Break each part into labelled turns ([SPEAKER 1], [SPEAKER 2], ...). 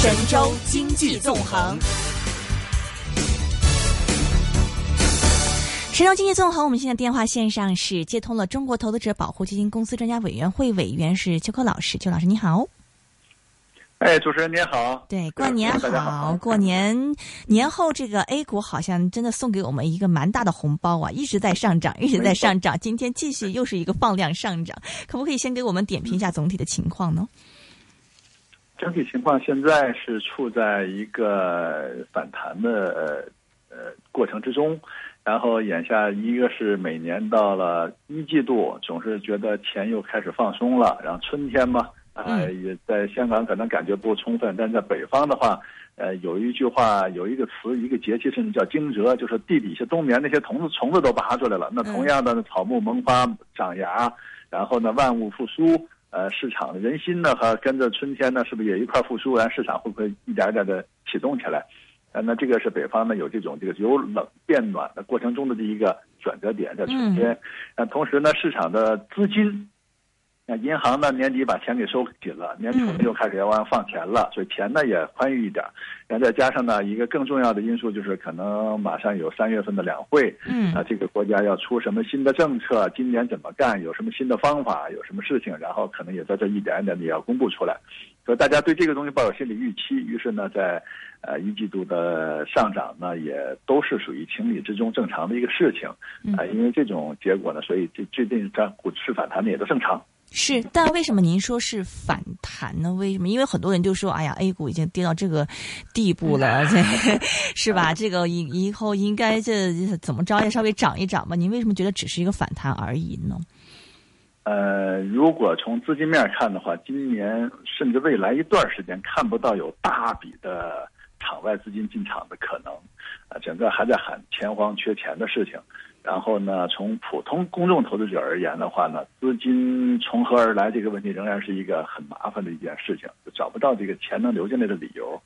[SPEAKER 1] 神州经济纵横。神州经济纵横，我们现在电话线上是接通了中国投资者保护基金公司专家委员会委员是邱科老师，邱老师你好。
[SPEAKER 2] 哎，主持人您好。
[SPEAKER 1] 对，过年好，过年年后这个 A 股好像真的送给我们一个蛮大的红包啊，一直在上涨，一直在上涨，今天继续又是一个放量上涨，可不可以先给我们点评一下总体的情况呢？
[SPEAKER 2] 整体情况现在是处在一个反弹的呃呃过程之中，然后眼下一个是每年到了一季度，总是觉得钱又开始放松了，然后春天嘛，啊、也在香港可能感觉不充分，但在北方的话，呃，有一句话，有一个词，一个节气，甚至叫惊蛰，就是地底下冬眠那些虫子虫子都拔出来了。那同样的，草木萌发长芽，然后呢，万物复苏。呃，市场的人心呢，和跟着春天呢，是不是也一块复苏？然后市场会不会一点点的启动起来？呃，那这个是北方呢有这种这个由冷变暖的过程中的这一个转折点，在春天。那、同时呢，市场的资金，那银行呢年底把钱给收紧了，年初呢又开始要往放钱了，所以钱呢也宽裕一点。然后再加上呢一个更重要的因素就是可能马上有三月份的两会，
[SPEAKER 1] 嗯
[SPEAKER 2] 啊，这个国家要出什么新的政策，今年怎么干，有什么新的方法，有什么事情，然后可能也在这一点一点的也要公布出来，所以大家对这个东西抱有心理预期，于是呢，在呃一季度的上涨呢，也都是属于情理之中正常的一个事情，啊、因为这种结果呢，所以这最近这股市反弹的也都正常。
[SPEAKER 1] 是，但为什么您说是反弹呢？为什么？因为很多人就说，哎呀，A 股已经跌到这个地步了，这 是吧？这个以以后应该这怎么着也稍微涨一涨吧？您为什么觉得只是一个反弹而已呢？
[SPEAKER 2] 呃，如果从资金面看的话，今年甚至未来一段时间看不到有大笔的场外资金进场的可能，啊、整个还在喊钱荒缺钱的事情。然后呢，从普通公众投资者而言的话呢，资金从何而来这个问题仍然是一个很麻烦的一件事情，就找不到这个钱能流进来的理由。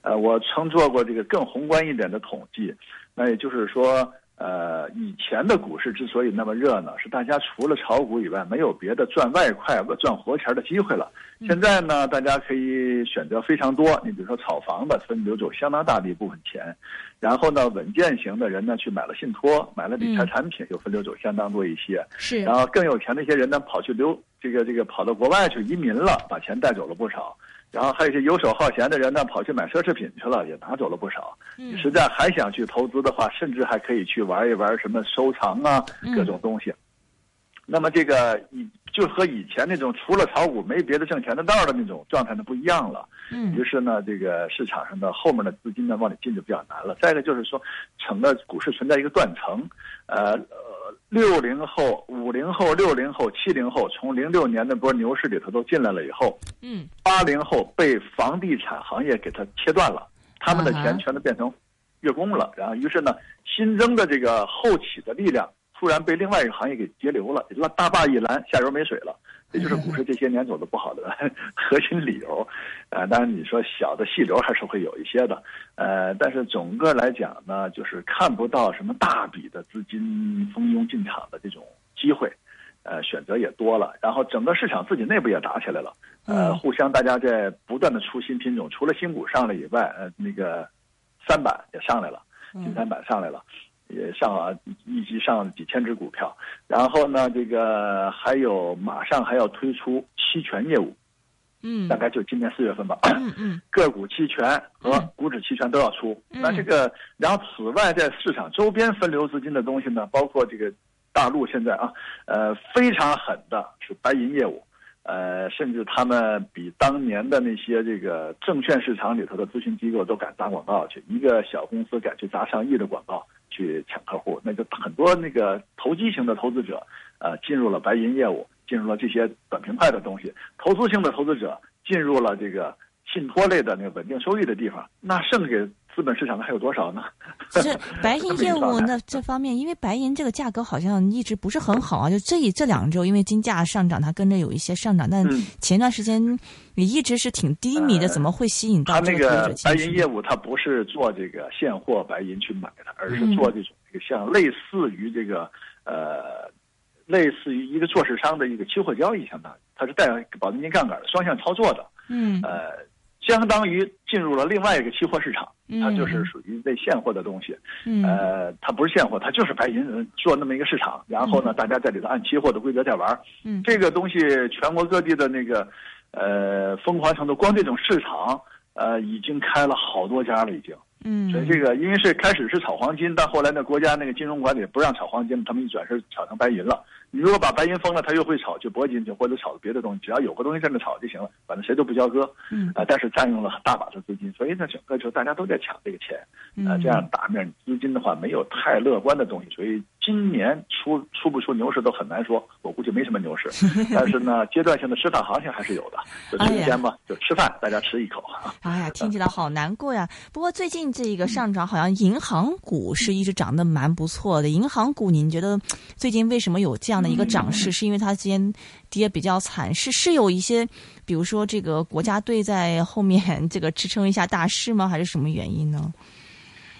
[SPEAKER 2] 呃，我曾做过这个更宏观一点的统计，那也就是说，呃，以前的股市之所以那么热闹，是大家除了炒股以外，没有别的赚外快、赚活钱的机会了。现在呢，大家可以选择非常多。你比如说炒房的，分流走相当大的一部分钱，然后呢，稳健型的人呢去买了信托，买了理财产品，又分流走相当多一些。
[SPEAKER 1] 是
[SPEAKER 2] 然后更有钱的一些人呢，跑去留这个这个跑到国外去移民了，把钱带走了不少。然后还有一些游手好闲的人呢，跑去买奢侈品去了，也拿走了不少。你实在还想去投资的话，甚至还可以去玩一玩什么收藏啊，各种东西。那么这个以就和以前那种除了炒股没别的挣钱的道儿的那种状态呢不一样了。
[SPEAKER 1] 嗯
[SPEAKER 2] 于是呢，这个市场上的后面的资金呢往里进就比较难了。再一个就是说，整个股市存在一个断层，呃呃，六零后、五零后、六零后、七零后，从零六年那波牛市里头都进来了以后，
[SPEAKER 1] 嗯
[SPEAKER 2] 八零后被房地产行业给它切断了，他们的钱全都变成月供了，然后于是呢，新增的这个后起的力量突然被另外一个行业给截流了，那大坝一拦，下游没水了。这就是股市这些年走的不好的 核心理由，呃，当然你说小的细流还是会有一些的，呃，但是总个来讲呢，就是看不到什么大笔的资金蜂拥进场的这种机会，呃，选择也多了，然后整个市场自己内部也打起来了，呃，
[SPEAKER 1] 嗯
[SPEAKER 2] 互相大家在不断的出新品种，除了新股上来以外，呃，那个三板也上来了，新三板上来了。也上了一级上了几千只股票，然后呢，这个还有马上还要推出期权业务，
[SPEAKER 1] 嗯
[SPEAKER 2] 大概就今年四月份吧。
[SPEAKER 1] 嗯嗯
[SPEAKER 2] 个股期权和股指期权都要出。那这个，然后此外，在市场周边分流资金的东西呢，包括这个大陆现在啊，呃，非常狠的是白银业务，呃，甚至他们比当年的那些这个证券市场里头的咨询机构都敢打广告去，一个小公司敢去砸上亿的广告去抢客户，那就很多那个投机型的投资者，呃，进入了白银业务，进入了这些短平快的东西，投资性的投资者进入了这个信托类的那个稳定收益的地方，那剩下资本市场的还有多少呢？
[SPEAKER 1] 是白银 业务那这方面，因为白银这个价格好像一直不是很好啊，就这一这两周因为金价上涨，它跟着有一些上涨，但
[SPEAKER 2] 嗯
[SPEAKER 1] 前段时间也一直是挺低迷的，
[SPEAKER 2] 呃
[SPEAKER 1] 怎么会吸引
[SPEAKER 2] 他
[SPEAKER 1] 到这个？
[SPEAKER 2] 白银业务，它不是做这个现货白银去买的，而是
[SPEAKER 1] 嗯
[SPEAKER 2] 做这种这个像类似于这个呃，类似于一个做市商的一个期货交易，相当于它是带保证金杠杆的双向操作的。
[SPEAKER 1] 嗯
[SPEAKER 2] 呃，相当于进入了另外一个期货市场，它就是属于类现货的东西。
[SPEAKER 1] 嗯，
[SPEAKER 2] 呃，它不是现货，它就是白银做那么一个市场。然后呢，大家在里头按期货的规则在玩。
[SPEAKER 1] 嗯，
[SPEAKER 2] 这个东西全国各地的那个呃疯狂程度，光这种市场呃已经开了好多家了，已经。
[SPEAKER 1] 嗯，
[SPEAKER 2] 所以这个因为是开始是炒黄金，但后来呢，国家那个金融管理不让炒黄金，他们一转身炒成白银了。你如果把白银封了，他又会炒去铂金去或者炒别的东西，只要有个东西在那炒就行了，反正谁都不交割。
[SPEAKER 1] 嗯
[SPEAKER 2] 啊，但是占用了大把的资金，所以呢，整个就大家都在抢这个钱。啊，这样大面资金的话没有太乐观的东西，所以今年出出不出牛市都很难说。我估计没什么牛市，但是呢，阶段性的吃饭行情还是有的。就这天嘛，就吃饭，大家吃一口。
[SPEAKER 1] 哎呀，听起来好难过呀。不过最近这个上涨，好像银行股是一直涨得蛮不错的。银行股，您觉得最近为什么有这样的一个涨势？是因为它今天跌比较惨，是是有一些，比如说这个国家队在后面这个支撑一下大势吗？还是什么原因呢？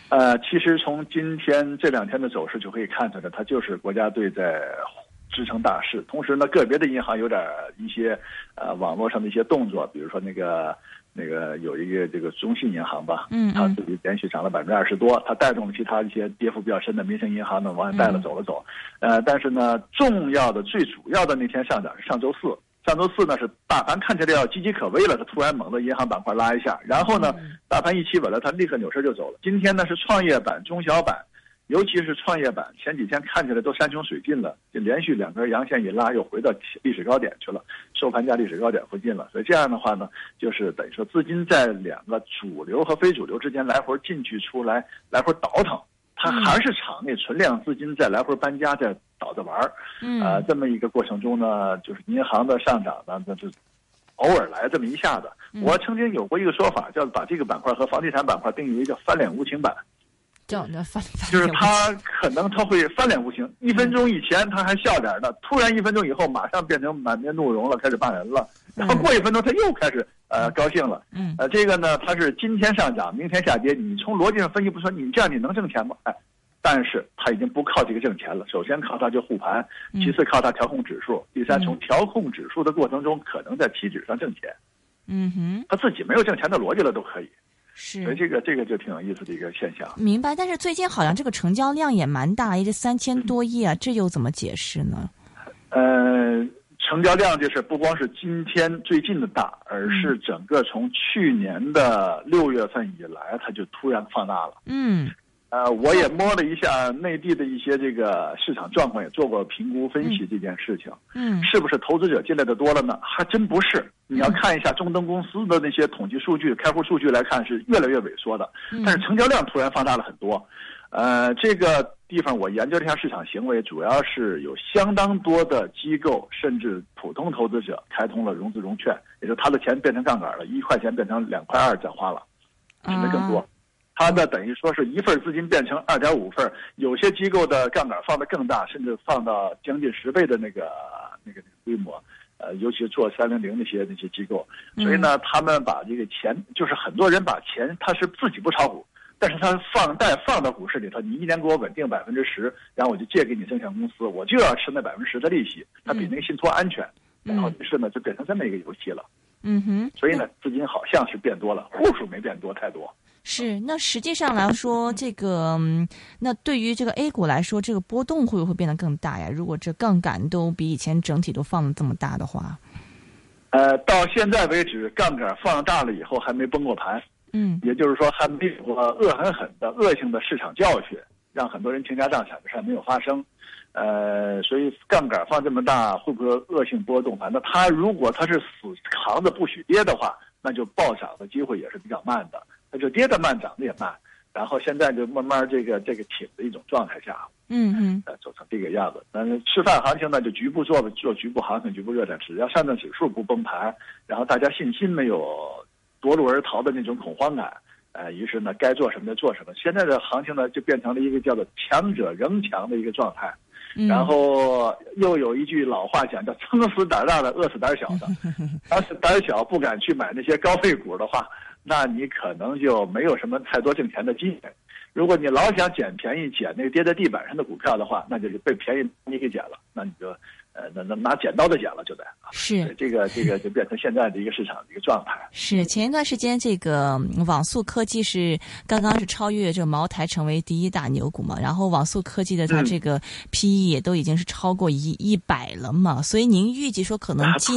[SPEAKER 2] 呃，其实从今天这两天的走势就可以看出来，它就是国家队在支撑大势。同时呢，个别的银行有点一些呃网络上的一些动作，比如说那个那个有一个这个中信银行吧，
[SPEAKER 1] 嗯，
[SPEAKER 2] 它自己连续涨了百分之二十多，它带动了其他一些跌幅比较深的民生银行呢往下带了走了走。呃，但是呢，重要的最主要的那天上涨是上周四。上周四呢是大盘看起来要岌岌可危了，它突然猛的银行板块拉一下，然后呢，大盘一企稳了，它立刻扭身就走了。今天呢是创业板、中小板，尤其是创业板，前几天看起来都山穷水尽了，就连续两根阳线一拉，又回到历史高点去了，收盘价历史高点附近了。所以这样的话呢，就是等于说资金在两个主流和非主流之间来回进去出来，来回倒腾。它还是场内存量资金在来回搬家，在倒着玩儿，呃，这么一个过程中呢，就是银行的上涨呢，那就偶尔来这么一下子。我曾经有过一个说法，叫把这个板块和房地产板块定义为叫翻脸无情板，
[SPEAKER 1] 叫那翻
[SPEAKER 2] 就是他可能他会翻脸无情，一分钟以前他还笑脸的，突然一分钟以后马上变成满面怒容了，开始骂人了，然后过一分钟他又开始。呃，高兴了，
[SPEAKER 1] 嗯，
[SPEAKER 2] 呃，这个呢，他是今天上涨，明天下跌。你从逻辑上分析，不说你这样你能挣钱吗？哎，但是他已经不靠这个挣钱了。首先靠它就护盘，其次靠它调控指数，第三从调控指数的过程中，可能在期指上挣钱。
[SPEAKER 1] 嗯哼，
[SPEAKER 2] 他自己没有挣钱的逻辑了，都可以。
[SPEAKER 1] 是，
[SPEAKER 2] 所以这个这个就挺有意思的一个现象。
[SPEAKER 1] 明白，但是最近好像这个成交量也蛮大，也就三千多亿啊，这又怎么解释呢？
[SPEAKER 2] 呃。成交量就是不光是今天最近的大，而是整个从去年的六月份以来，它就突然放大了。
[SPEAKER 1] 嗯，
[SPEAKER 2] 呃，我也摸了一下内地的一些这个市场状况，也做过评估分析这件事情。
[SPEAKER 1] 嗯，
[SPEAKER 2] 是不是投资者进来的多了呢？还真不是。你要看一下中登公司的那些统计数据、开户数据来看，是越来越萎缩的。但是成交量突然放大了很多。呃，这个地方我研究了一下市场行为，主要是有相当多的机构甚至普通投资者开通了融资融券，也就他的钱变成杠杆了，一块钱变成两块二再花了，甚至更多。他呢等于说是一份资金变成二点五份，有些机构的杠杆放得更大，甚至放到将近十倍的那个那个规模。呃，尤其是做三零零那些那些机构，所以呢，他们把这个钱，就是很多人把钱，他是自己不炒股。但是他放贷放到股市里头，你一年给我稳定百分之十，然后我就借给你证券公司，我就要吃那百分之十的利息，它比那个信托安全。然后于是呢，就变成这么一个游戏了。
[SPEAKER 1] 嗯哼。
[SPEAKER 2] 所以呢，资金好像是变多了，户数没变多太多。
[SPEAKER 1] 是，那实际上来说，这个那对于这个 A 股来说，这个波动会不会变得更大呀？如果这杠杆都比以前整体都放的这么大的话，
[SPEAKER 2] 呃，到现在为止，杠杆放大了以后还没崩过盘。
[SPEAKER 1] 嗯，
[SPEAKER 2] 也就是说，还没有恶狠狠的恶性的市场教训，让很多人倾家荡产的事没有发生。呃，所以杠杆放这么大，会不会恶性波动？反正它如果它是死扛着不许跌的话，那就暴涨的机会也是比较慢的。它就跌得慢，涨得也慢。然后现在就慢慢这个这个挺的一种状态下，
[SPEAKER 1] 嗯嗯，
[SPEAKER 2] 呃，走成这个样子。但是吃饭行情呢，就局部做做局部行情，局部热点，只要上证指数不崩盘，然后大家信心没有。夺路而逃的那种恐慌感，呃，于是呢，该做什么就做什么。现在的行情呢，就变成了一个叫做“强者仍强”的一个状态。然后又有一句老话讲，叫“撑死胆大的，饿死胆小的 ”。要是胆小不敢去买那些高配股的话，那你可能就没有什么太多挣钱的机会。如果你老想捡便宜，捡那个跌在地板上的股票的话，那就是被便宜你给捡了，那你就呃，那那拿剪刀的剪了就得啊。
[SPEAKER 1] 是
[SPEAKER 2] 这个这个就变成现在的一个市场的一个状态。
[SPEAKER 1] 是前一段时间，这个网速科技是刚刚是超越这个茅台成为第一大牛股嘛，然后网速科技的它这个 PE 也都已经是超过一一百了嘛，所以您预计说可能 今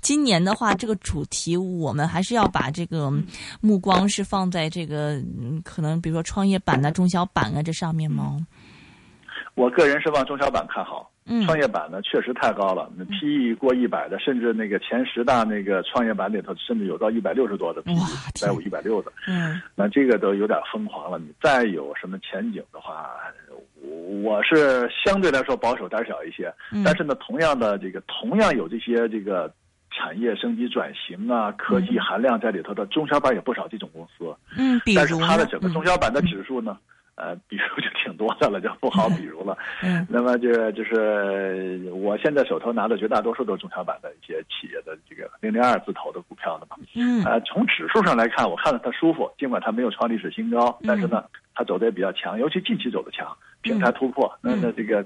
[SPEAKER 1] 今年的话，这个主题我们还是要把这个目光是放在这个可能比如说创业板啊、中小板啊这上面吗？
[SPEAKER 2] 我个人是往中小板看好，创业板呢确实太高了，那 PE 过一百的，甚至那个前十大那个创业板里头，甚至有到一百六十多的 PE，一百五、一百六的，
[SPEAKER 1] 嗯，
[SPEAKER 2] 那这个都有点疯狂了。你再有什么前景的话，我是相对来说保守胆小一些，但是呢，同样的这个同样有这些这个产业升级转型啊、科技含量在里头的中小板也不少这种公司，
[SPEAKER 1] 嗯，
[SPEAKER 2] 但是它的整个中小板的指数呢？呃，比如就挺多的了，就不好比如了。
[SPEAKER 1] 嗯，
[SPEAKER 2] 那么就就是我现在手头拿的绝大多数都是中小板的一些企业的这个零零二字头的股票的嘛。
[SPEAKER 1] 嗯，
[SPEAKER 2] 呃，从指数上来看，我看着它舒服，尽管它没有创历史新高，但是呢，它走的也比较强，尤其近期走的强，平台突破。那那这个，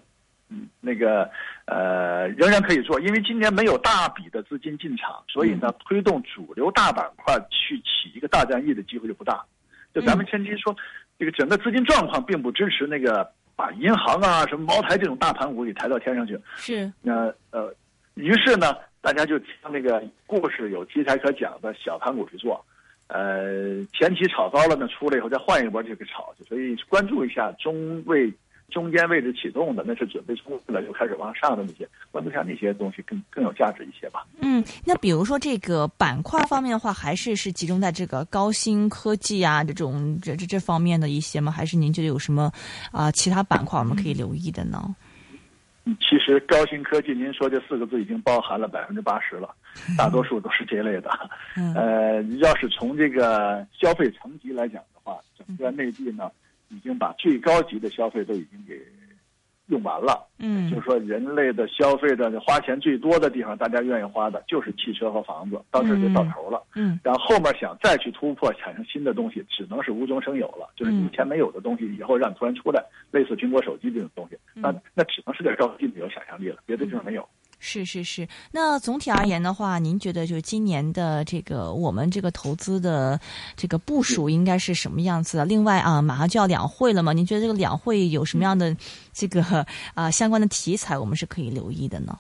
[SPEAKER 2] 嗯，那个呃，仍然可以做，因为今年没有大笔的资金进场，所以呢，推动主流大板块去起一个大战役的机会就不大。就咱们前期说。这个整个资金状况并不支持那个把银行啊、什么茅台这种大盘股给抬到天上去。
[SPEAKER 1] 是。
[SPEAKER 2] 那呃，于是呢，大家就听那个故事有题材可讲的小盘股去做。呃，前期炒高了呢，出来以后再换一波就给炒去。所以关注一下中位。中间位置启动的，那是准备冲刺了就开始往上的那些，关注下那些东西更更有价值一些吧。
[SPEAKER 1] 嗯，那比如说这个板块方面的话，还是是集中在这个高新科技啊这种这这这方面的一些吗？还是您觉得有什么啊其他板块我们可以留意的呢？
[SPEAKER 2] 其实高新科技，您说这四个字已经包含了百分之八十了，大多数都是这类的。呃，要是从这个消费层级来讲的话，整个内地呢。已经把最高级的消费都已经给用完了，
[SPEAKER 1] 嗯，
[SPEAKER 2] 就是说人类的消费的花钱最多的地方，大家愿意花的就是汽车和房子，到这就到头了，
[SPEAKER 1] 嗯，
[SPEAKER 2] 然后后面想再去突破产生新的东西，只能是无中生有了，就是以前没有的东西，以后让你突然出来，类似苹果手机这种东西，那那只能是在高技里有想象力了，别的地方没有。
[SPEAKER 1] 是是是，那总体而言的话，您觉得就今年的这个我们这个投资的这个部署应该是什么样子的？另外啊，马上就要两会了嘛，您觉得这个两会有什么样的这个啊相关的题材，我们是可以留意的呢？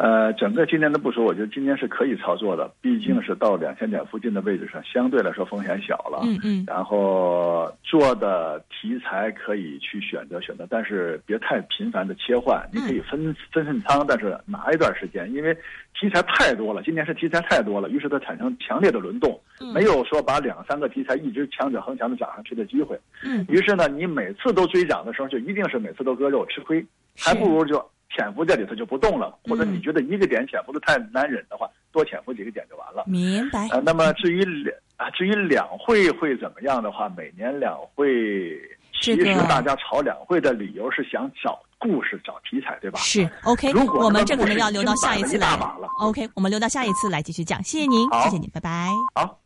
[SPEAKER 2] 呃，整个今年的部署，我觉得今年是可以操作的，毕竟是到两千点附近的位置上，相对来说风险小了。
[SPEAKER 1] 嗯嗯。
[SPEAKER 2] 然后做的题材可以去选择选择，但是别太频繁的切换。你可以分分分仓，但是拿一段时间，因为题材太多了，今年是题材太多了，于是它产生强烈的轮动，没有说把两三个题材一直强者恒强的涨上去的机会。
[SPEAKER 1] 嗯。
[SPEAKER 2] 于是呢，你每次都追涨的时候，就一定是每次都割肉吃亏，还不如就。潜伏在里头就不动了，或者你觉得一个点潜伏的太难忍的话，多潜伏几个点就完了。
[SPEAKER 1] 明白。
[SPEAKER 2] 呃，那么至于两啊，至于两会会怎么样的话，每年两会其实大家炒两会的理由是想找故事、找题材，对吧？
[SPEAKER 1] 是 OK。
[SPEAKER 2] 如果
[SPEAKER 1] 我们这可能要留到下一次来。
[SPEAKER 2] 了
[SPEAKER 1] OK，我们留到下一次来继续讲。谢谢您，谢谢您，拜拜。
[SPEAKER 2] 好。